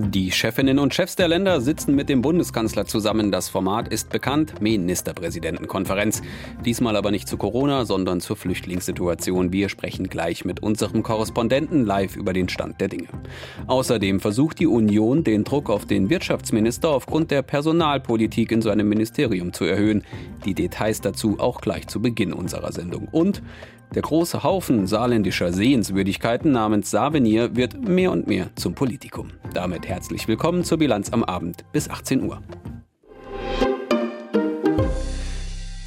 Die Chefinnen und Chefs der Länder sitzen mit dem Bundeskanzler zusammen. Das Format ist bekannt, Ministerpräsidentenkonferenz. Diesmal aber nicht zu Corona, sondern zur Flüchtlingssituation. Wir sprechen gleich mit unserem Korrespondenten live über den Stand der Dinge. Außerdem versucht die Union, den Druck auf den Wirtschaftsminister aufgrund der Personalpolitik in seinem Ministerium zu erhöhen. Die Details dazu auch gleich zu Beginn unserer Sendung. Und der große Haufen saarländischer Sehenswürdigkeiten namens Savenir wird mehr und mehr zum Politikum. Damit herzlich willkommen zur Bilanz am Abend bis 18 Uhr.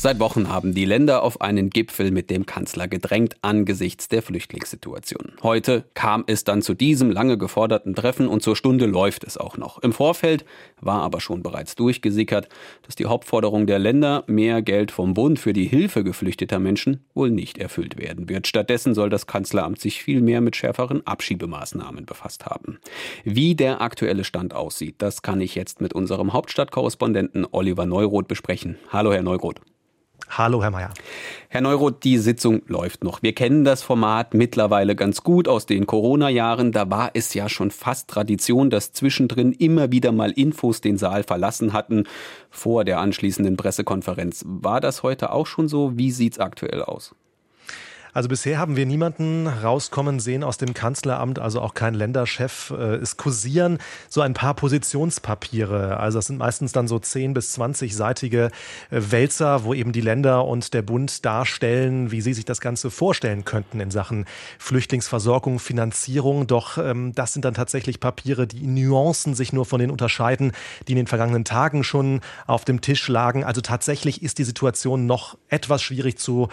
Seit Wochen haben die Länder auf einen Gipfel mit dem Kanzler gedrängt angesichts der Flüchtlingssituation. Heute kam es dann zu diesem lange geforderten Treffen und zur Stunde läuft es auch noch. Im Vorfeld war aber schon bereits durchgesickert, dass die Hauptforderung der Länder, mehr Geld vom Bund für die Hilfe geflüchteter Menschen, wohl nicht erfüllt werden wird. Stattdessen soll das Kanzleramt sich viel mehr mit schärferen Abschiebemaßnahmen befasst haben. Wie der aktuelle Stand aussieht, das kann ich jetzt mit unserem Hauptstadtkorrespondenten Oliver Neuroth besprechen. Hallo, Herr Neuroth. Hallo, Herr Mayer. Herr Neuroth, die Sitzung läuft noch. Wir kennen das Format mittlerweile ganz gut aus den Corona-Jahren. Da war es ja schon fast Tradition, dass zwischendrin immer wieder mal Infos den Saal verlassen hatten vor der anschließenden Pressekonferenz. War das heute auch schon so? Wie sieht's aktuell aus? Also bisher haben wir niemanden rauskommen sehen aus dem Kanzleramt, also auch kein Länderchef. Äh, es kursieren so ein paar Positionspapiere. Also das sind meistens dann so 10 bis 20-seitige äh, Wälzer, wo eben die Länder und der Bund darstellen, wie sie sich das Ganze vorstellen könnten in Sachen Flüchtlingsversorgung, Finanzierung. Doch ähm, das sind dann tatsächlich Papiere, die in Nuancen sich nur von den unterscheiden, die in den vergangenen Tagen schon auf dem Tisch lagen. Also tatsächlich ist die Situation noch etwas schwierig zu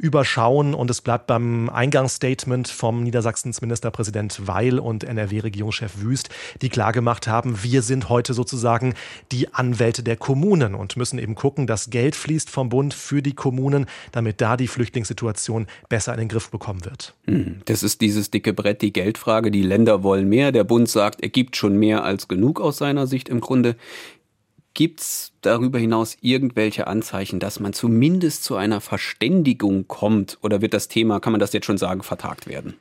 überschauen und es bleibt beim Eingangsstatement vom Niedersachsens Ministerpräsident Weil und NRW-Regierungschef Wüst, die klar gemacht haben, wir sind heute sozusagen die Anwälte der Kommunen und müssen eben gucken, dass Geld fließt vom Bund für die Kommunen, damit da die Flüchtlingssituation besser in den Griff bekommen wird. Hm, das ist dieses dicke Brett, die Geldfrage. Die Länder wollen mehr. Der Bund sagt, er gibt schon mehr als genug aus seiner Sicht im Grunde. Gibt es darüber hinaus irgendwelche Anzeichen, dass man zumindest zu einer Verständigung kommt? Oder wird das Thema, kann man das jetzt schon sagen, vertagt werden?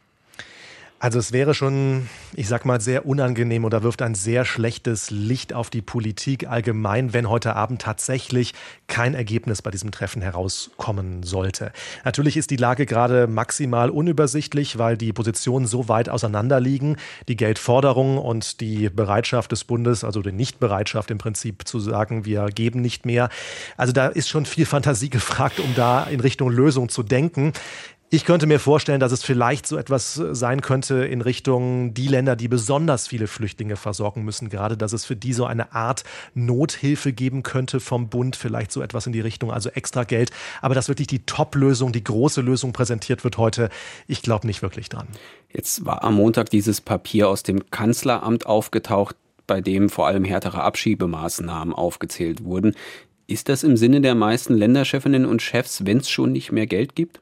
Also es wäre schon, ich sag mal, sehr unangenehm oder wirft ein sehr schlechtes Licht auf die Politik allgemein, wenn heute Abend tatsächlich kein Ergebnis bei diesem Treffen herauskommen sollte. Natürlich ist die Lage gerade maximal unübersichtlich, weil die Positionen so weit auseinander liegen. Die Geldforderung und die Bereitschaft des Bundes, also die Nichtbereitschaft im Prinzip zu sagen, wir geben nicht mehr. Also da ist schon viel Fantasie gefragt, um da in Richtung Lösung zu denken. Ich könnte mir vorstellen, dass es vielleicht so etwas sein könnte in Richtung die Länder, die besonders viele Flüchtlinge versorgen müssen, gerade dass es für die so eine Art Nothilfe geben könnte vom Bund, vielleicht so etwas in die Richtung, also extra Geld. Aber dass wirklich die Top-Lösung, die große Lösung präsentiert wird heute, ich glaube nicht wirklich dran. Jetzt war am Montag dieses Papier aus dem Kanzleramt aufgetaucht, bei dem vor allem härtere Abschiebemaßnahmen aufgezählt wurden. Ist das im Sinne der meisten Länderchefinnen und Chefs, wenn es schon nicht mehr Geld gibt?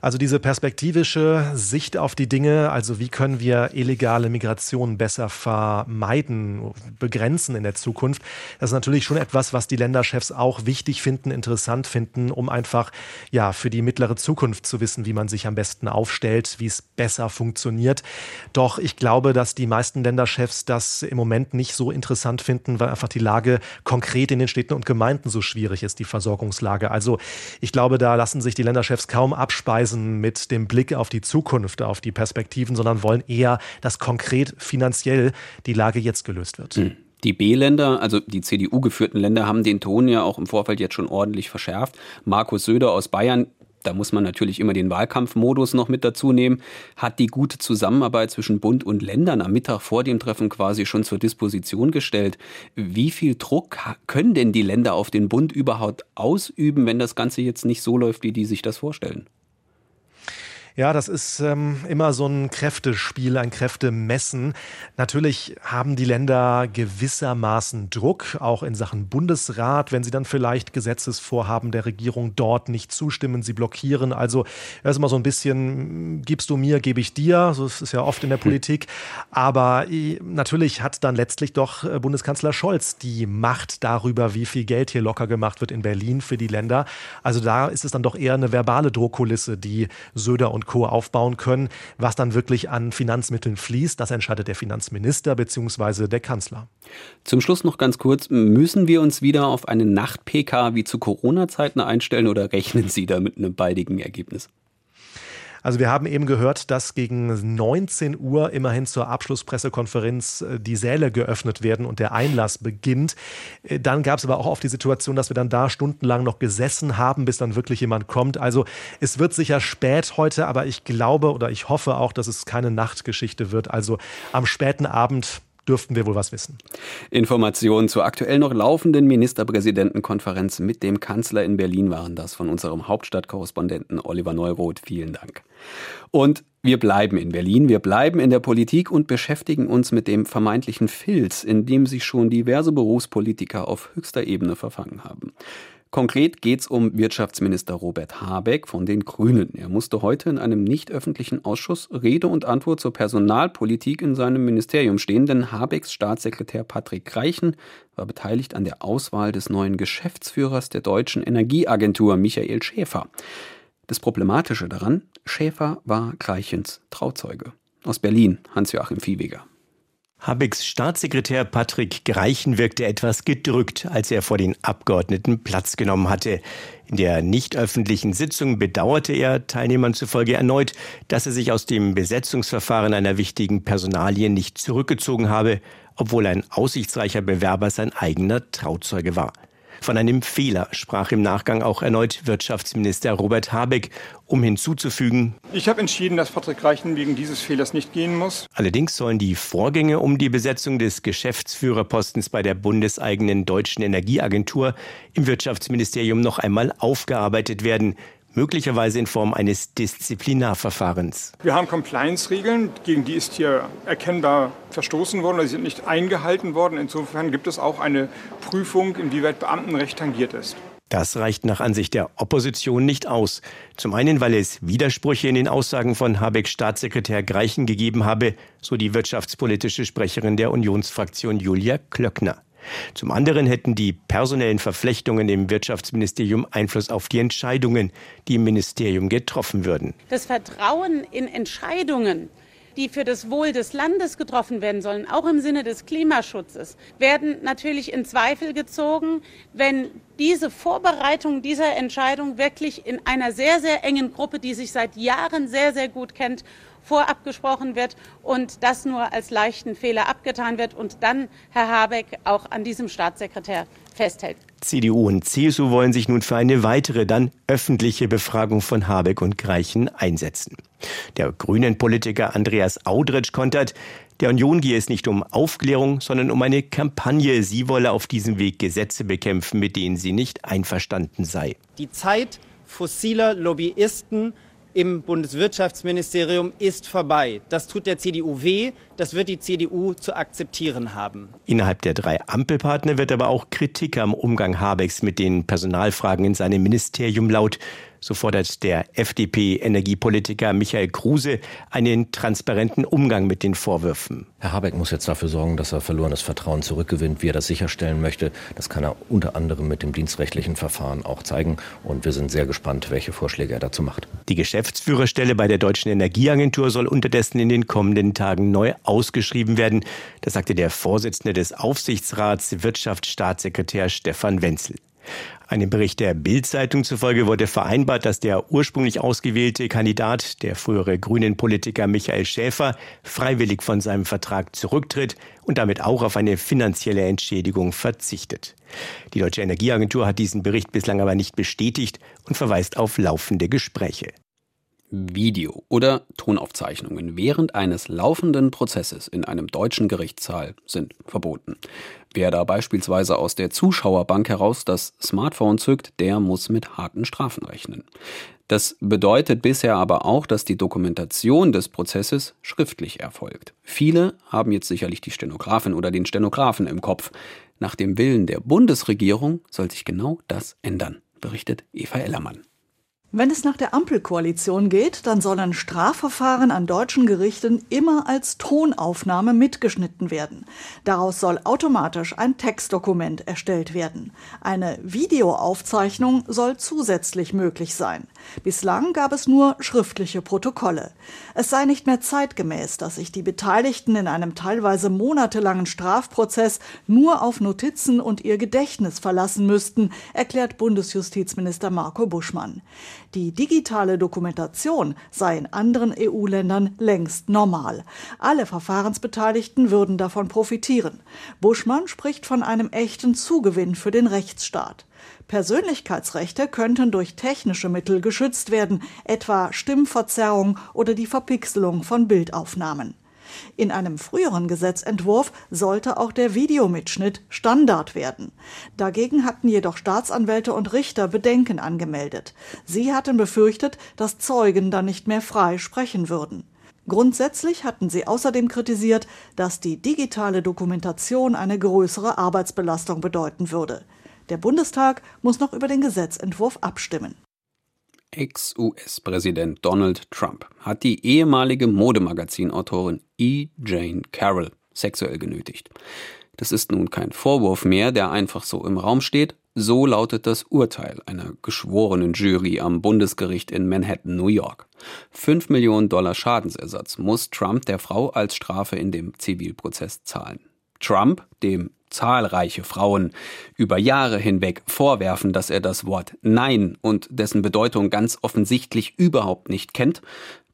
Also diese perspektivische Sicht auf die Dinge, also wie können wir illegale Migration besser vermeiden, begrenzen in der Zukunft, das ist natürlich schon etwas, was die Länderchefs auch wichtig finden, interessant finden, um einfach ja für die mittlere Zukunft zu wissen, wie man sich am besten aufstellt, wie es besser funktioniert. Doch ich glaube, dass die meisten Länderchefs das im Moment nicht so interessant finden, weil einfach die Lage konkret in den Städten und Gemeinden so schwierig ist, die Versorgungslage. Also ich glaube, da lassen sich die Länderchefs kaum abspeisen Reisen mit dem Blick auf die Zukunft, auf die Perspektiven, sondern wollen eher, dass konkret finanziell die Lage jetzt gelöst wird. Hm. Die B-Länder, also die CDU-geführten Länder, haben den Ton ja auch im Vorfeld jetzt schon ordentlich verschärft. Markus Söder aus Bayern, da muss man natürlich immer den Wahlkampfmodus noch mit dazu nehmen, hat die gute Zusammenarbeit zwischen Bund und Ländern am Mittag vor dem Treffen quasi schon zur Disposition gestellt. Wie viel Druck können denn die Länder auf den Bund überhaupt ausüben, wenn das Ganze jetzt nicht so läuft, wie die sich das vorstellen? Ja, das ist ähm, immer so ein Kräftespiel, ein Kräftemessen. Natürlich haben die Länder gewissermaßen Druck, auch in Sachen Bundesrat, wenn sie dann vielleicht Gesetzesvorhaben der Regierung dort nicht zustimmen, sie blockieren. Also das ist immer so ein bisschen, gibst du mir, gebe ich dir. So ist es ja oft in der Politik. Aber äh, natürlich hat dann letztlich doch äh, Bundeskanzler Scholz die Macht darüber, wie viel Geld hier locker gemacht wird in Berlin für die Länder. Also da ist es dann doch eher eine verbale Drohkulisse, die Söder und Co. aufbauen können. Was dann wirklich an Finanzmitteln fließt, das entscheidet der Finanzminister bzw. der Kanzler. Zum Schluss noch ganz kurz, müssen wir uns wieder auf eine Nacht-PK wie zu Corona-Zeiten einstellen oder rechnen Sie da mit einem baldigen Ergebnis? Also wir haben eben gehört, dass gegen 19 Uhr immerhin zur Abschlusspressekonferenz äh, die Säle geöffnet werden und der Einlass beginnt. Äh, dann gab es aber auch oft die Situation, dass wir dann da stundenlang noch gesessen haben, bis dann wirklich jemand kommt. Also es wird sicher spät heute, aber ich glaube oder ich hoffe auch, dass es keine Nachtgeschichte wird. Also am späten Abend dürften wir wohl was wissen. Informationen zur aktuell noch laufenden Ministerpräsidentenkonferenz mit dem Kanzler in Berlin waren das von unserem Hauptstadtkorrespondenten Oliver Neuroth. Vielen Dank. Und wir bleiben in Berlin, wir bleiben in der Politik und beschäftigen uns mit dem vermeintlichen Filz, in dem sich schon diverse Berufspolitiker auf höchster Ebene verfangen haben. Konkret geht es um Wirtschaftsminister Robert Habeck von den Grünen. Er musste heute in einem nicht öffentlichen Ausschuss Rede und Antwort zur Personalpolitik in seinem Ministerium stehen, denn Habecks Staatssekretär Patrick Reichen war beteiligt an der Auswahl des neuen Geschäftsführers der deutschen Energieagentur, Michael Schäfer. Das Problematische daran, Schäfer war Gleichens Trauzeuge. Aus Berlin, Hans-Joachim Viehweger. Habecks Staatssekretär Patrick Greichen wirkte etwas gedrückt, als er vor den Abgeordneten Platz genommen hatte. In der nicht öffentlichen Sitzung bedauerte er Teilnehmern zufolge erneut, dass er sich aus dem Besetzungsverfahren einer wichtigen Personalie nicht zurückgezogen habe, obwohl ein aussichtsreicher Bewerber sein eigener Trauzeuge war. Von einem Fehler sprach im Nachgang auch erneut Wirtschaftsminister Robert Habeck, um hinzuzufügen, ich habe entschieden, dass Patrick Reichen wegen dieses Fehlers nicht gehen muss. Allerdings sollen die Vorgänge um die Besetzung des Geschäftsführerpostens bei der bundeseigenen deutschen Energieagentur im Wirtschaftsministerium noch einmal aufgearbeitet werden möglicherweise in Form eines Disziplinarverfahrens. Wir haben Compliance-Regeln, gegen die ist hier erkennbar verstoßen worden, sie sind nicht eingehalten worden. Insofern gibt es auch eine Prüfung, inwieweit Beamtenrecht tangiert ist. Das reicht nach Ansicht der Opposition nicht aus. Zum einen, weil es Widersprüche in den Aussagen von Habecks Staatssekretär Greichen gegeben habe, so die wirtschaftspolitische Sprecherin der Unionsfraktion Julia Klöckner. Zum anderen hätten die personellen Verflechtungen im Wirtschaftsministerium Einfluss auf die Entscheidungen, die im Ministerium getroffen würden. Das Vertrauen in Entscheidungen die für das Wohl des Landes getroffen werden sollen, auch im Sinne des Klimaschutzes, werden natürlich in Zweifel gezogen, wenn diese Vorbereitung dieser Entscheidung wirklich in einer sehr, sehr engen Gruppe, die sich seit Jahren sehr, sehr gut kennt, vorab gesprochen wird und das nur als leichten Fehler abgetan wird und dann Herr Habeck auch an diesem Staatssekretär festhält. CDU und CSU wollen sich nun für eine weitere, dann öffentliche Befragung von Habeck und Greichen einsetzen. Der grünen Politiker Andreas Audretsch kontert, der Union gehe es nicht um Aufklärung, sondern um eine Kampagne. Sie wolle auf diesem Weg Gesetze bekämpfen, mit denen sie nicht einverstanden sei. Die Zeit fossiler Lobbyisten im Bundeswirtschaftsministerium ist vorbei. Das tut der CDU weh, das wird die CDU zu akzeptieren haben. Innerhalb der drei Ampelpartner wird aber auch Kritik am Umgang Habecks mit den Personalfragen in seinem Ministerium laut. So fordert der FDP-Energiepolitiker Michael Kruse einen transparenten Umgang mit den Vorwürfen. Herr Habeck muss jetzt dafür sorgen, dass er verlorenes Vertrauen zurückgewinnt. Wie er das sicherstellen möchte, das kann er unter anderem mit dem dienstrechtlichen Verfahren auch zeigen. Und wir sind sehr gespannt, welche Vorschläge er dazu macht. Die Geschäftsführerstelle bei der Deutschen Energieagentur soll unterdessen in den kommenden Tagen neu ausgeschrieben werden. Das sagte der Vorsitzende des Aufsichtsrats, Wirtschaftsstaatssekretär Stefan Wenzel. Einem Bericht der Bild-Zeitung zufolge wurde vereinbart, dass der ursprünglich ausgewählte Kandidat, der frühere Grünen-Politiker Michael Schäfer, freiwillig von seinem Vertrag zurücktritt und damit auch auf eine finanzielle Entschädigung verzichtet. Die Deutsche Energieagentur hat diesen Bericht bislang aber nicht bestätigt und verweist auf laufende Gespräche. Video- oder Tonaufzeichnungen während eines laufenden Prozesses in einem deutschen Gerichtssaal sind verboten. Wer da beispielsweise aus der Zuschauerbank heraus das Smartphone zückt, der muss mit harten Strafen rechnen. Das bedeutet bisher aber auch, dass die Dokumentation des Prozesses schriftlich erfolgt. Viele haben jetzt sicherlich die Stenografin oder den Stenografen im Kopf. Nach dem Willen der Bundesregierung soll sich genau das ändern, berichtet Eva Ellermann. Wenn es nach der Ampelkoalition geht, dann sollen Strafverfahren an deutschen Gerichten immer als Tonaufnahme mitgeschnitten werden. Daraus soll automatisch ein Textdokument erstellt werden. Eine Videoaufzeichnung soll zusätzlich möglich sein. Bislang gab es nur schriftliche Protokolle. Es sei nicht mehr zeitgemäß, dass sich die Beteiligten in einem teilweise monatelangen Strafprozess nur auf Notizen und ihr Gedächtnis verlassen müssten, erklärt Bundesjustizminister Marco Buschmann. Die digitale Dokumentation sei in anderen EU-Ländern längst normal. Alle Verfahrensbeteiligten würden davon profitieren. Buschmann spricht von einem echten Zugewinn für den Rechtsstaat. Persönlichkeitsrechte könnten durch technische Mittel geschützt werden, etwa Stimmverzerrung oder die Verpixelung von Bildaufnahmen. In einem früheren Gesetzentwurf sollte auch der Videomitschnitt Standard werden. Dagegen hatten jedoch Staatsanwälte und Richter Bedenken angemeldet. Sie hatten befürchtet, dass Zeugen dann nicht mehr frei sprechen würden. Grundsätzlich hatten sie außerdem kritisiert, dass die digitale Dokumentation eine größere Arbeitsbelastung bedeuten würde. Der Bundestag muss noch über den Gesetzentwurf abstimmen. Ex-US-Präsident Donald Trump hat die ehemalige Modemagazinautorin E. Jane Carroll sexuell genötigt. Das ist nun kein Vorwurf mehr, der einfach so im Raum steht. So lautet das Urteil einer geschworenen Jury am Bundesgericht in Manhattan, New York. Fünf Millionen Dollar Schadensersatz muss Trump der Frau als Strafe in dem Zivilprozess zahlen. Trump, dem zahlreiche Frauen über Jahre hinweg vorwerfen, dass er das Wort Nein und dessen Bedeutung ganz offensichtlich überhaupt nicht kennt,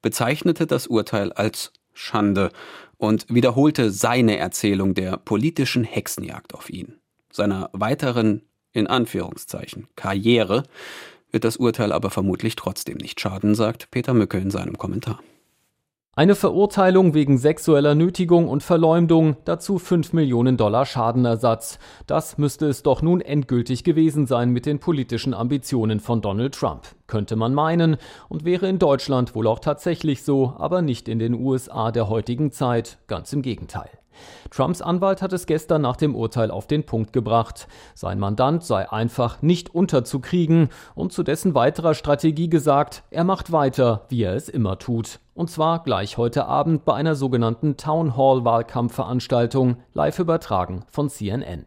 bezeichnete das Urteil als Schande und wiederholte seine Erzählung der politischen Hexenjagd auf ihn. Seiner weiteren, in Anführungszeichen, Karriere wird das Urteil aber vermutlich trotzdem nicht schaden, sagt Peter Mücke in seinem Kommentar. Eine Verurteilung wegen sexueller Nötigung und Verleumdung, dazu 5 Millionen Dollar Schadenersatz. Das müsste es doch nun endgültig gewesen sein mit den politischen Ambitionen von Donald Trump. Könnte man meinen und wäre in Deutschland wohl auch tatsächlich so, aber nicht in den USA der heutigen Zeit, ganz im Gegenteil. Trumps Anwalt hat es gestern nach dem Urteil auf den Punkt gebracht. Sein Mandant sei einfach nicht unterzukriegen und zu dessen weiterer Strategie gesagt, er macht weiter, wie er es immer tut. Und zwar gleich heute Abend bei einer sogenannten Town Hall Wahlkampfveranstaltung, live übertragen von CNN.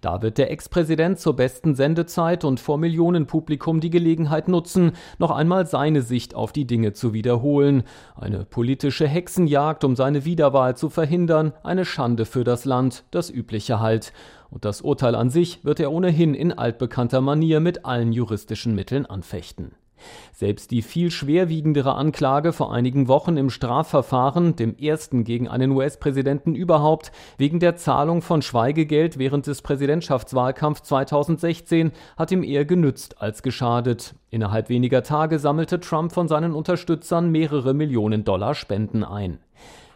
Da wird der Ex-Präsident zur besten Sendezeit und vor Millionenpublikum die Gelegenheit nutzen, noch einmal seine Sicht auf die Dinge zu wiederholen. Eine politische Hexenjagd, um seine Wiederwahl zu verhindern, eine Schande für das Land, das übliche halt. Und das Urteil an sich wird er ohnehin in altbekannter Manier mit allen juristischen Mitteln anfechten. Selbst die viel schwerwiegendere Anklage vor einigen Wochen im Strafverfahren, dem ersten gegen einen US-Präsidenten überhaupt, wegen der Zahlung von Schweigegeld während des Präsidentschaftswahlkampfs 2016, hat ihm eher genützt als geschadet. Innerhalb weniger Tage sammelte Trump von seinen Unterstützern mehrere Millionen Dollar Spenden ein.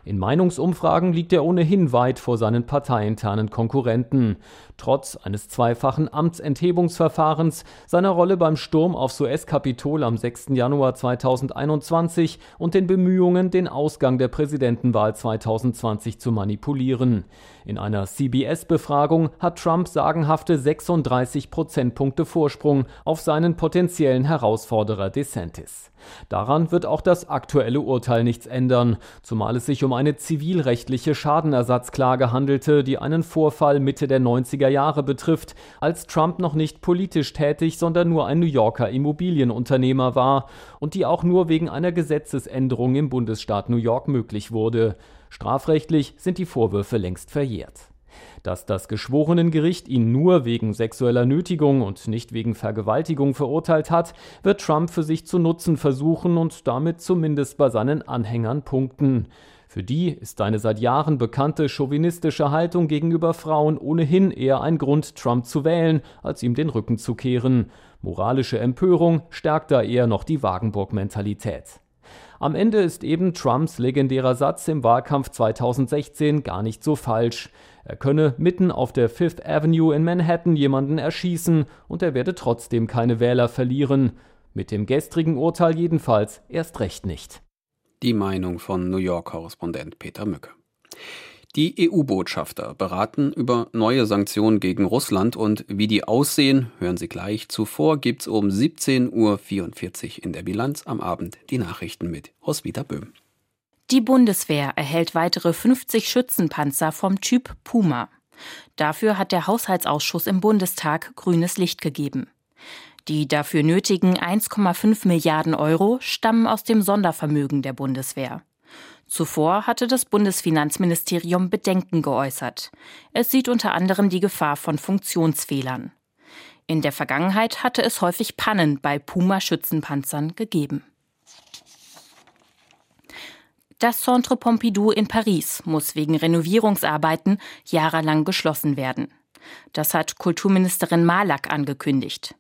In Meinungsumfragen liegt er ohnehin weit vor seinen parteiinternen Konkurrenten. Trotz eines zweifachen Amtsenthebungsverfahrens, seiner Rolle beim Sturm aufs US-Kapitol am 6. Januar 2021 und den Bemühungen, den Ausgang der Präsidentenwahl 2020 zu manipulieren. In einer CBS-Befragung hat Trump sagenhafte 36 Prozentpunkte Vorsprung auf seinen potenziellen Herausforderer DeSantis. Daran wird auch das aktuelle Urteil nichts ändern, zumal es sich um eine zivilrechtliche Schadenersatzklage handelte, die einen Vorfall Mitte der 90er Jahre betrifft, als Trump noch nicht politisch tätig, sondern nur ein New Yorker Immobilienunternehmer war und die auch nur wegen einer Gesetzesänderung im Bundesstaat New York möglich wurde. Strafrechtlich sind die Vorwürfe längst verjährt. Dass das Geschworenengericht ihn nur wegen sexueller Nötigung und nicht wegen Vergewaltigung verurteilt hat, wird Trump für sich zu nutzen versuchen und damit zumindest bei seinen Anhängern punkten. Für die ist seine seit Jahren bekannte chauvinistische Haltung gegenüber Frauen ohnehin eher ein Grund, Trump zu wählen, als ihm den Rücken zu kehren. Moralische Empörung stärkt da eher noch die Wagenburg-Mentalität. Am Ende ist eben Trumps legendärer Satz im Wahlkampf 2016 gar nicht so falsch. Er könne mitten auf der Fifth Avenue in Manhattan jemanden erschießen und er werde trotzdem keine Wähler verlieren. Mit dem gestrigen Urteil jedenfalls erst recht nicht. Die Meinung von New York-Korrespondent Peter Mücke. Die EU-Botschafter beraten über neue Sanktionen gegen Russland und wie die aussehen, hören Sie gleich. Zuvor gibt's um 17.44 Uhr in der Bilanz am Abend die Nachrichten mit Roswitha Böhm. Die Bundeswehr erhält weitere 50 Schützenpanzer vom Typ Puma. Dafür hat der Haushaltsausschuss im Bundestag grünes Licht gegeben. Die dafür nötigen 1,5 Milliarden Euro stammen aus dem Sondervermögen der Bundeswehr. Zuvor hatte das Bundesfinanzministerium Bedenken geäußert. Es sieht unter anderem die Gefahr von Funktionsfehlern. In der Vergangenheit hatte es häufig Pannen bei Puma-Schützenpanzern gegeben. Das Centre Pompidou in Paris muss wegen Renovierungsarbeiten jahrelang geschlossen werden. Das hat Kulturministerin Malak angekündigt.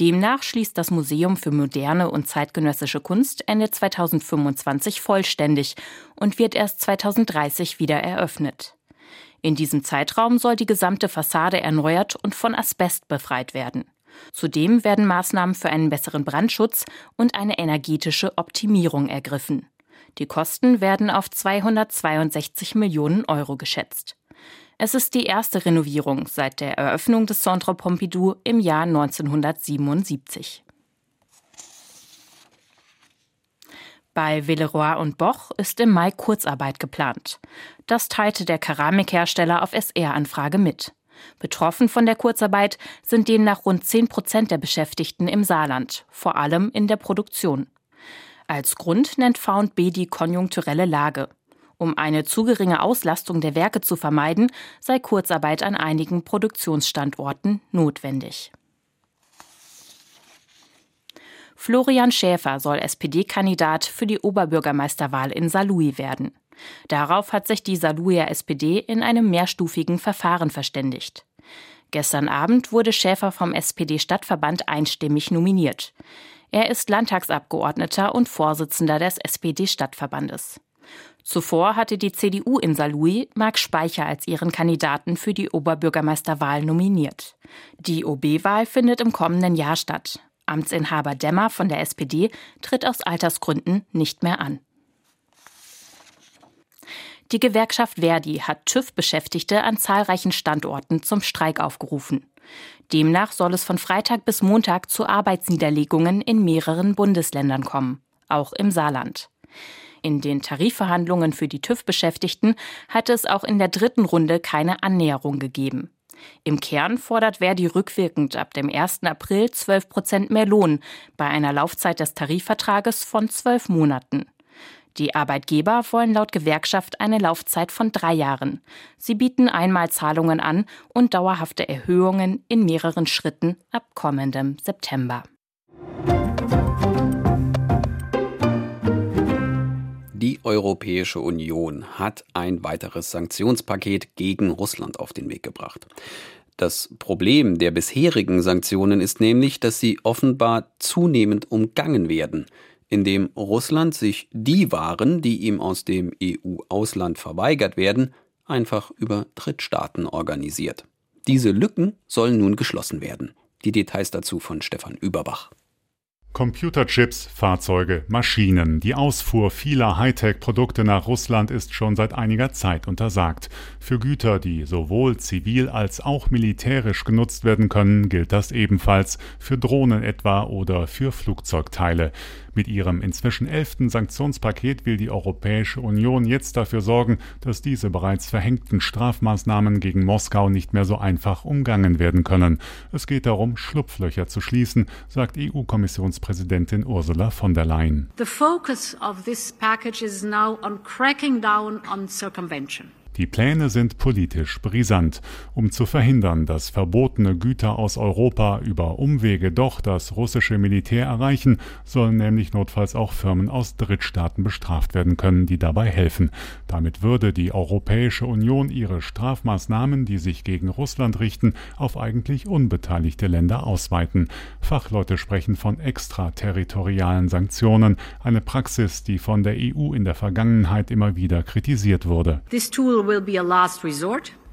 Demnach schließt das Museum für moderne und zeitgenössische Kunst Ende 2025 vollständig und wird erst 2030 wieder eröffnet. In diesem Zeitraum soll die gesamte Fassade erneuert und von Asbest befreit werden. Zudem werden Maßnahmen für einen besseren Brandschutz und eine energetische Optimierung ergriffen. Die Kosten werden auf 262 Millionen Euro geschätzt. Es ist die erste Renovierung seit der Eröffnung des Centre Pompidou im Jahr 1977. Bei Villeroy und Boch ist im Mai Kurzarbeit geplant. Das teilte der Keramikhersteller auf SR-Anfrage mit. Betroffen von der Kurzarbeit sind demnach rund 10 Prozent der Beschäftigten im Saarland, vor allem in der Produktion. Als Grund nennt V&B die konjunkturelle Lage. Um eine zu geringe Auslastung der Werke zu vermeiden, sei Kurzarbeit an einigen Produktionsstandorten notwendig. Florian Schäfer soll SPD-Kandidat für die Oberbürgermeisterwahl in Saarlouis werden. Darauf hat sich die Saarlouier SPD in einem mehrstufigen Verfahren verständigt. Gestern Abend wurde Schäfer vom SPD-Stadtverband einstimmig nominiert. Er ist Landtagsabgeordneter und Vorsitzender des SPD-Stadtverbandes. Zuvor hatte die CDU in Saarlouis Marc Speicher als ihren Kandidaten für die Oberbürgermeisterwahl nominiert. Die OB-Wahl findet im kommenden Jahr statt. Amtsinhaber Demmer von der SPD tritt aus Altersgründen nicht mehr an. Die Gewerkschaft Verdi hat TÜV-Beschäftigte an zahlreichen Standorten zum Streik aufgerufen. Demnach soll es von Freitag bis Montag zu Arbeitsniederlegungen in mehreren Bundesländern kommen, auch im Saarland. In den Tarifverhandlungen für die TÜV-Beschäftigten hatte es auch in der dritten Runde keine Annäherung gegeben. Im Kern fordert Verdi rückwirkend ab dem 1. April 12 Prozent mehr Lohn bei einer Laufzeit des Tarifvertrages von zwölf Monaten. Die Arbeitgeber wollen laut Gewerkschaft eine Laufzeit von drei Jahren. Sie bieten Einmalzahlungen an und dauerhafte Erhöhungen in mehreren Schritten ab kommendem September. Die Europäische Union hat ein weiteres Sanktionspaket gegen Russland auf den Weg gebracht. Das Problem der bisherigen Sanktionen ist nämlich, dass sie offenbar zunehmend umgangen werden, indem Russland sich die Waren, die ihm aus dem EU-Ausland verweigert werden, einfach über Drittstaaten organisiert. Diese Lücken sollen nun geschlossen werden. Die Details dazu von Stefan Überbach. Computerchips, Fahrzeuge, Maschinen. Die Ausfuhr vieler Hightech-Produkte nach Russland ist schon seit einiger Zeit untersagt. Für Güter, die sowohl zivil als auch militärisch genutzt werden können, gilt das ebenfalls, für Drohnen etwa oder für Flugzeugteile. Mit ihrem inzwischen elften Sanktionspaket will die Europäische Union jetzt dafür sorgen, dass diese bereits verhängten Strafmaßnahmen gegen Moskau nicht mehr so einfach umgangen werden können. Es geht darum, Schlupflöcher zu schließen, sagt EU-Kommissionspräsidentin Ursula von der Leyen. The focus of this package is now on cracking down on circumvention. Die Pläne sind politisch brisant. Um zu verhindern, dass verbotene Güter aus Europa über Umwege doch das russische Militär erreichen, sollen nämlich notfalls auch Firmen aus Drittstaaten bestraft werden können, die dabei helfen. Damit würde die Europäische Union ihre Strafmaßnahmen, die sich gegen Russland richten, auf eigentlich unbeteiligte Länder ausweiten. Fachleute sprechen von extraterritorialen Sanktionen, eine Praxis, die von der EU in der Vergangenheit immer wieder kritisiert wurde.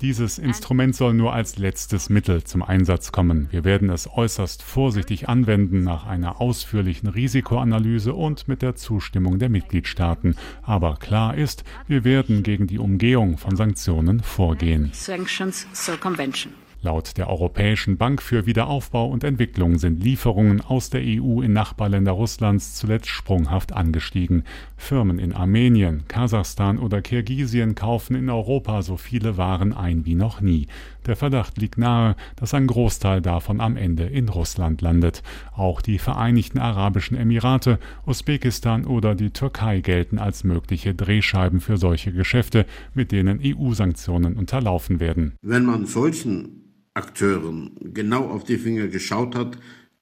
Dieses Instrument soll nur als letztes Mittel zum Einsatz kommen. Wir werden es äußerst vorsichtig anwenden nach einer ausführlichen Risikoanalyse und mit der Zustimmung der Mitgliedstaaten. Aber klar ist, wir werden gegen die Umgehung von Sanktionen vorgehen. Laut der Europäischen Bank für Wiederaufbau und Entwicklung sind Lieferungen aus der EU in Nachbarländer Russlands zuletzt sprunghaft angestiegen. Firmen in Armenien, Kasachstan oder Kirgisien kaufen in Europa so viele Waren ein wie noch nie. Der Verdacht liegt nahe, dass ein Großteil davon am Ende in Russland landet. Auch die Vereinigten Arabischen Emirate, Usbekistan oder die Türkei gelten als mögliche Drehscheiben für solche Geschäfte, mit denen EU-Sanktionen unterlaufen werden. Wenn man solchen Akteuren genau auf die Finger geschaut hat,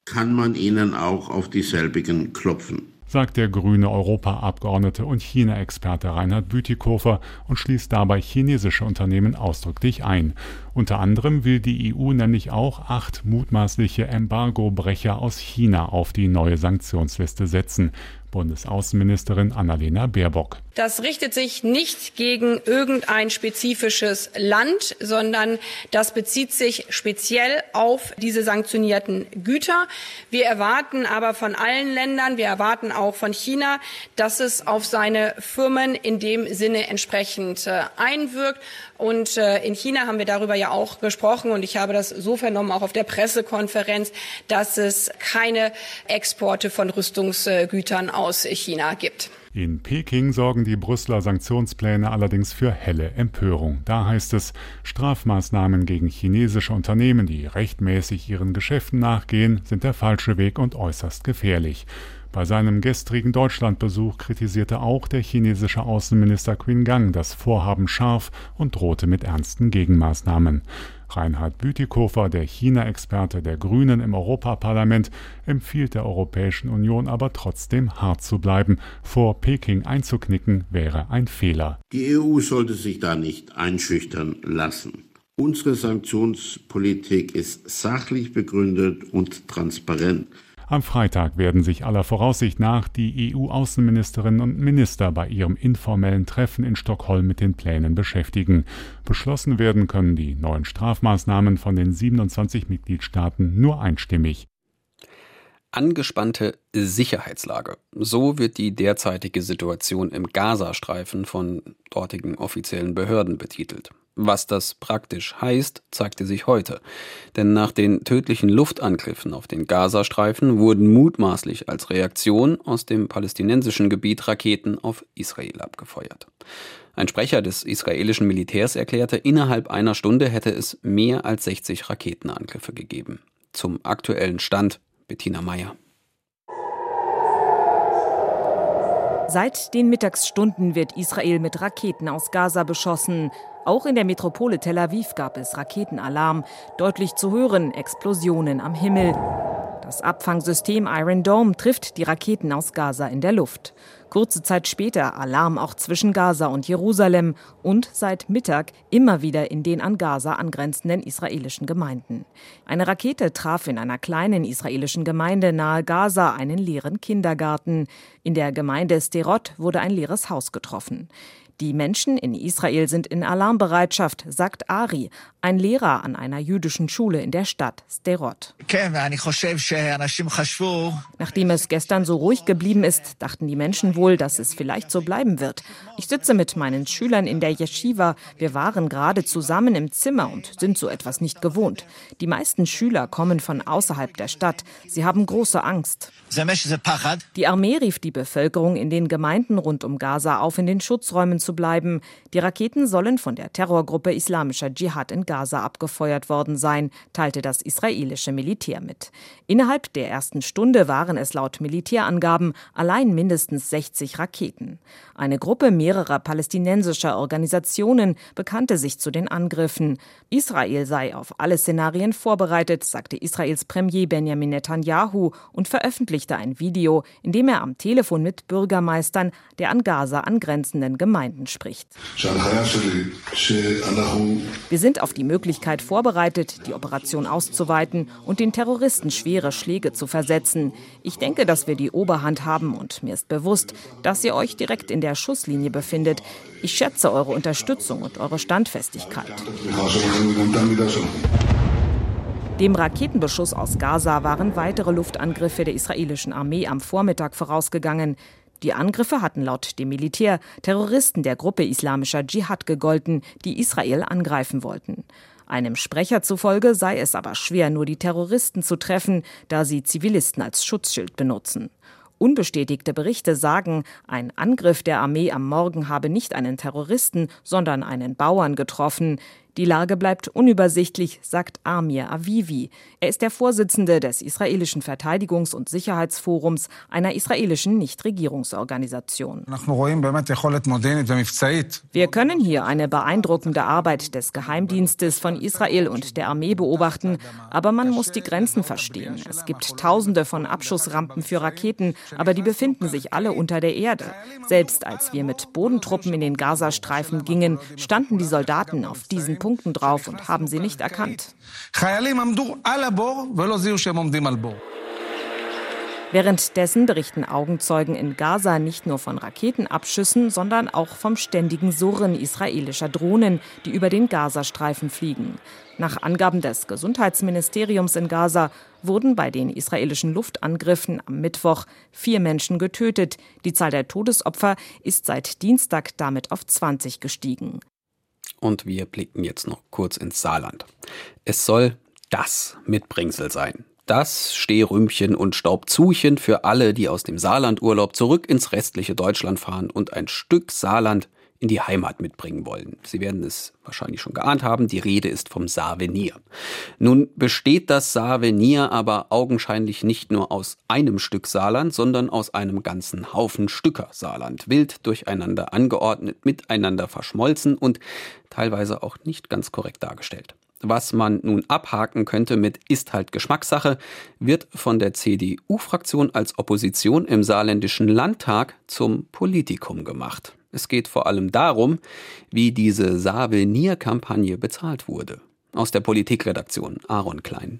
kann man ihnen auch auf dieselbigen klopfen sagt der grüne Europaabgeordnete und China-Experte Reinhard Bütikofer und schließt dabei chinesische Unternehmen ausdrücklich ein. Unter anderem will die EU nämlich auch acht mutmaßliche Embargobrecher aus China auf die neue Sanktionsliste setzen. Bundesaußenministerin Annalena Baerbock. Das richtet sich nicht gegen irgendein spezifisches Land, sondern das bezieht sich speziell auf diese sanktionierten Güter. Wir erwarten aber von allen Ländern, wir erwarten auch von China, dass es auf seine Firmen in dem Sinne entsprechend äh, einwirkt. Und äh, in China haben wir darüber ja auch gesprochen und ich habe das so vernommen, auch auf der Pressekonferenz, dass es keine Exporte von Rüstungsgütern aus China gibt. In Peking sorgen die Brüsseler Sanktionspläne allerdings für helle Empörung. Da heißt es, Strafmaßnahmen gegen chinesische Unternehmen, die rechtmäßig ihren Geschäften nachgehen, sind der falsche Weg und äußerst gefährlich. Bei seinem gestrigen Deutschlandbesuch kritisierte auch der chinesische Außenminister Qin Gang das Vorhaben scharf und drohte mit ernsten Gegenmaßnahmen. Reinhard Bütikofer, der China-Experte der Grünen im Europaparlament, empfiehlt der Europäischen Union aber trotzdem hart zu bleiben. Vor Peking einzuknicken wäre ein Fehler. Die EU sollte sich da nicht einschüchtern lassen. Unsere Sanktionspolitik ist sachlich begründet und transparent. Am Freitag werden sich aller Voraussicht nach die EU-Außenministerinnen und Minister bei ihrem informellen Treffen in Stockholm mit den Plänen beschäftigen. Beschlossen werden können die neuen Strafmaßnahmen von den 27 Mitgliedstaaten nur einstimmig. Angespannte Sicherheitslage. So wird die derzeitige Situation im Gazastreifen von dortigen offiziellen Behörden betitelt. Was das praktisch heißt, zeigte sich heute. Denn nach den tödlichen Luftangriffen auf den Gazastreifen wurden mutmaßlich als Reaktion aus dem palästinensischen Gebiet Raketen auf Israel abgefeuert. Ein Sprecher des israelischen Militärs erklärte, innerhalb einer Stunde hätte es mehr als 60 Raketenangriffe gegeben. Zum aktuellen Stand Bettina Meyer. Seit den Mittagsstunden wird Israel mit Raketen aus Gaza beschossen. Auch in der Metropole Tel Aviv gab es Raketenalarm. Deutlich zu hören Explosionen am Himmel. Das Abfangsystem Iron Dome trifft die Raketen aus Gaza in der Luft. Kurze Zeit später Alarm auch zwischen Gaza und Jerusalem und seit Mittag immer wieder in den an Gaza angrenzenden israelischen Gemeinden. Eine Rakete traf in einer kleinen israelischen Gemeinde nahe Gaza einen leeren Kindergarten. In der Gemeinde Sterot wurde ein leeres Haus getroffen. Die Menschen in Israel sind in Alarmbereitschaft, sagt Ari, ein Lehrer an einer jüdischen Schule in der Stadt Sderot. Nachdem es gestern so ruhig geblieben ist, dachten die Menschen wohl, dass es vielleicht so bleiben wird. Ich sitze mit meinen Schülern in der Yeshiva. Wir waren gerade zusammen im Zimmer und sind so etwas nicht gewohnt. Die meisten Schüler kommen von außerhalb der Stadt. Sie haben große Angst. Die Armee rief die Bevölkerung in den Gemeinden rund um Gaza auf, in den Schutzräumen zu bleiben. Die Raketen sollen von der Terrorgruppe Islamischer Dschihad in Gaza abgefeuert worden sein, teilte das israelische Militär mit. Innerhalb der ersten Stunde waren es laut Militärangaben allein mindestens 60 Raketen. Eine Gruppe mehrerer palästinensischer Organisationen bekannte sich zu den Angriffen. Israel sei auf alle Szenarien vorbereitet, sagte Israels Premier Benjamin Netanyahu und veröffentlichte ein Video, in dem er am Telefon mit Bürgermeistern der an Gaza angrenzenden Gemeinden spricht. Wir sind auf die Möglichkeit vorbereitet, die Operation auszuweiten und den Terroristen schwere Schläge zu versetzen. Ich denke, dass wir die Oberhand haben und mir ist bewusst, dass ihr euch direkt in der Schusslinie befindet. Ich schätze eure Unterstützung und eure Standfestigkeit. Dem Raketenbeschuss aus Gaza waren weitere Luftangriffe der israelischen Armee am Vormittag vorausgegangen. Die Angriffe hatten laut dem Militär Terroristen der Gruppe Islamischer Dschihad gegolten, die Israel angreifen wollten. Einem Sprecher zufolge sei es aber schwer, nur die Terroristen zu treffen, da sie Zivilisten als Schutzschild benutzen. Unbestätigte Berichte sagen, ein Angriff der Armee am Morgen habe nicht einen Terroristen, sondern einen Bauern getroffen. Die Lage bleibt unübersichtlich, sagt Amir Avivi. Er ist der Vorsitzende des israelischen Verteidigungs- und Sicherheitsforums, einer israelischen Nichtregierungsorganisation. Wir können hier eine beeindruckende Arbeit des Geheimdienstes von Israel und der Armee beobachten, aber man muss die Grenzen verstehen. Es gibt tausende von Abschussrampen für Raketen, aber die befinden sich alle unter der Erde. Selbst als wir mit Bodentruppen in den Gazastreifen gingen, standen die Soldaten auf diesen Punkten drauf und haben sie nicht erkannt. Währenddessen berichten Augenzeugen in Gaza nicht nur von Raketenabschüssen, sondern auch vom ständigen Surren israelischer Drohnen, die über den Gazastreifen fliegen. Nach Angaben des Gesundheitsministeriums in Gaza wurden bei den israelischen Luftangriffen am Mittwoch vier Menschen getötet. Die Zahl der Todesopfer ist seit Dienstag damit auf 20 gestiegen. Und wir blicken jetzt noch kurz ins Saarland. Es soll das Mitbringsel sein. Das Stehrümpchen und Staubzuchen für alle, die aus dem Saarlandurlaub zurück ins restliche Deutschland fahren und ein Stück Saarland in die Heimat mitbringen wollen. Sie werden es wahrscheinlich schon geahnt haben, die Rede ist vom Saarvenier. Nun besteht das Saarvenier aber augenscheinlich nicht nur aus einem Stück Saarland, sondern aus einem ganzen Haufen Stücker Saarland, wild durcheinander angeordnet, miteinander verschmolzen und teilweise auch nicht ganz korrekt dargestellt. Was man nun abhaken könnte mit ist halt Geschmackssache, wird von der CDU-Fraktion als Opposition im saarländischen Landtag zum Politikum gemacht. Es geht vor allem darum, wie diese Savenir-Kampagne bezahlt wurde. Aus der Politikredaktion Aaron Klein.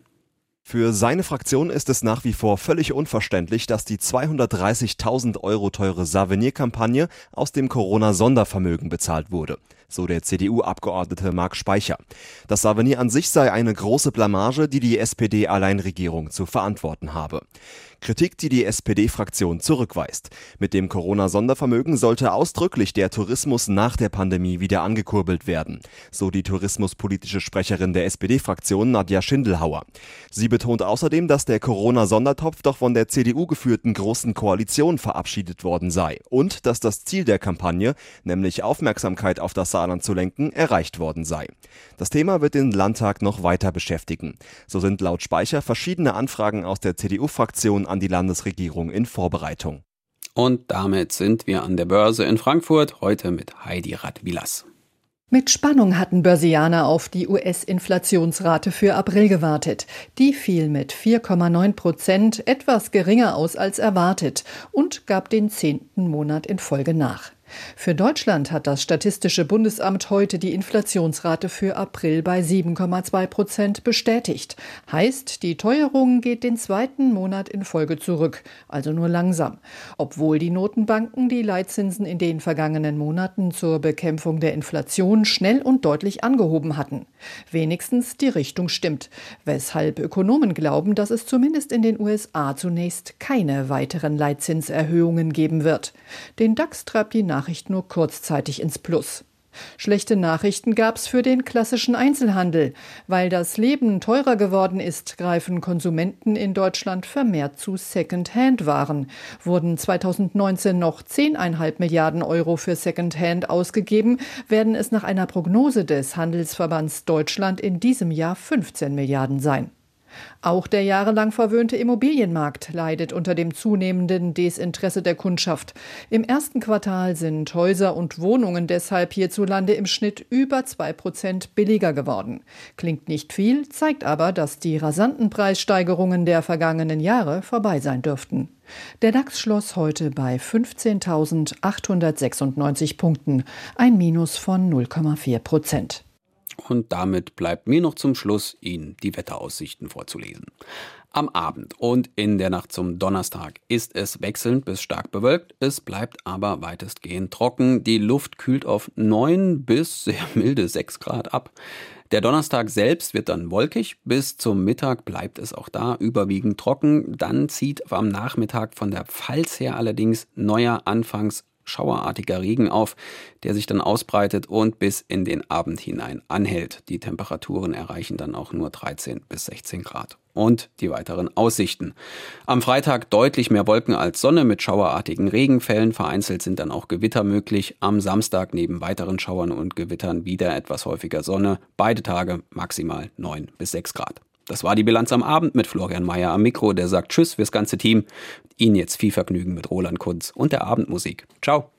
Für seine Fraktion ist es nach wie vor völlig unverständlich, dass die 230.000 Euro teure Savenir-Kampagne aus dem Corona-Sondervermögen bezahlt wurde so der CDU-Abgeordnete Marc Speicher. Das Savenier an sich sei eine große Blamage, die die SPD-Alleinregierung zu verantworten habe. Kritik, die die SPD-Fraktion zurückweist. Mit dem Corona-Sondervermögen sollte ausdrücklich der Tourismus nach der Pandemie wieder angekurbelt werden, so die tourismuspolitische Sprecherin der SPD-Fraktion Nadja Schindelhauer. Sie betont außerdem, dass der Corona-Sondertopf doch von der CDU geführten Großen Koalition verabschiedet worden sei und dass das Ziel der Kampagne, nämlich Aufmerksamkeit auf das Saarland zu lenken, erreicht worden sei. Das Thema wird den Landtag noch weiter beschäftigen. So sind laut Speicher verschiedene Anfragen aus der CDU-Fraktion an die Landesregierung in Vorbereitung. Und damit sind wir an der Börse in Frankfurt, heute mit Heidi Radwilas. Mit Spannung hatten Börsianer auf die US-Inflationsrate für April gewartet. Die fiel mit 4,9 Prozent etwas geringer aus als erwartet und gab den zehnten Monat in Folge nach. Für Deutschland hat das Statistische Bundesamt heute die Inflationsrate für April bei 7,2 Prozent bestätigt. Heißt, die Teuerung geht den zweiten Monat in Folge zurück, also nur langsam. Obwohl die Notenbanken die Leitzinsen in den vergangenen Monaten zur Bekämpfung der Inflation schnell und deutlich angehoben hatten. Wenigstens die Richtung stimmt, weshalb Ökonomen glauben, dass es zumindest in den USA zunächst keine weiteren Leitzinserhöhungen geben wird. Den DAX treibt die Nach Nachricht nur kurzzeitig ins Plus. Schlechte Nachrichten gab's für den klassischen Einzelhandel. Weil das Leben teurer geworden ist, greifen Konsumenten in Deutschland vermehrt zu Second-Hand-Waren. Wurden 2019 noch 10,5 Milliarden Euro für Second-Hand ausgegeben, werden es nach einer Prognose des Handelsverbands Deutschland in diesem Jahr 15 Milliarden sein. Auch der jahrelang verwöhnte Immobilienmarkt leidet unter dem zunehmenden Desinteresse der Kundschaft. Im ersten Quartal sind Häuser und Wohnungen deshalb hierzulande im Schnitt über zwei Prozent billiger geworden. Klingt nicht viel, zeigt aber, dass die rasanten Preissteigerungen der vergangenen Jahre vorbei sein dürften. Der DAX schloss heute bei 15.896 Punkten, ein Minus von 0,4 Prozent. Und damit bleibt mir noch zum Schluss, Ihnen die Wetteraussichten vorzulesen. Am Abend und in der Nacht zum Donnerstag ist es wechselnd bis stark bewölkt. Es bleibt aber weitestgehend trocken. Die Luft kühlt auf 9 bis sehr milde 6 Grad ab. Der Donnerstag selbst wird dann wolkig. Bis zum Mittag bleibt es auch da überwiegend trocken. Dann zieht am Nachmittag von der Pfalz her allerdings neuer, anfangs schauerartiger Regen auf, der sich dann ausbreitet und bis in den Abend hinein anhält. Die Temperaturen erreichen dann auch nur 13 bis 16 Grad. Und die weiteren Aussichten. Am Freitag deutlich mehr Wolken als Sonne mit schauerartigen Regenfällen. Vereinzelt sind dann auch Gewitter möglich. Am Samstag neben weiteren Schauern und Gewittern wieder etwas häufiger Sonne. Beide Tage maximal 9 bis 6 Grad. Das war die Bilanz am Abend mit Florian Mayer am Mikro, der sagt Tschüss fürs ganze Team. Ihnen jetzt viel Vergnügen mit Roland Kunz und der Abendmusik. Ciao.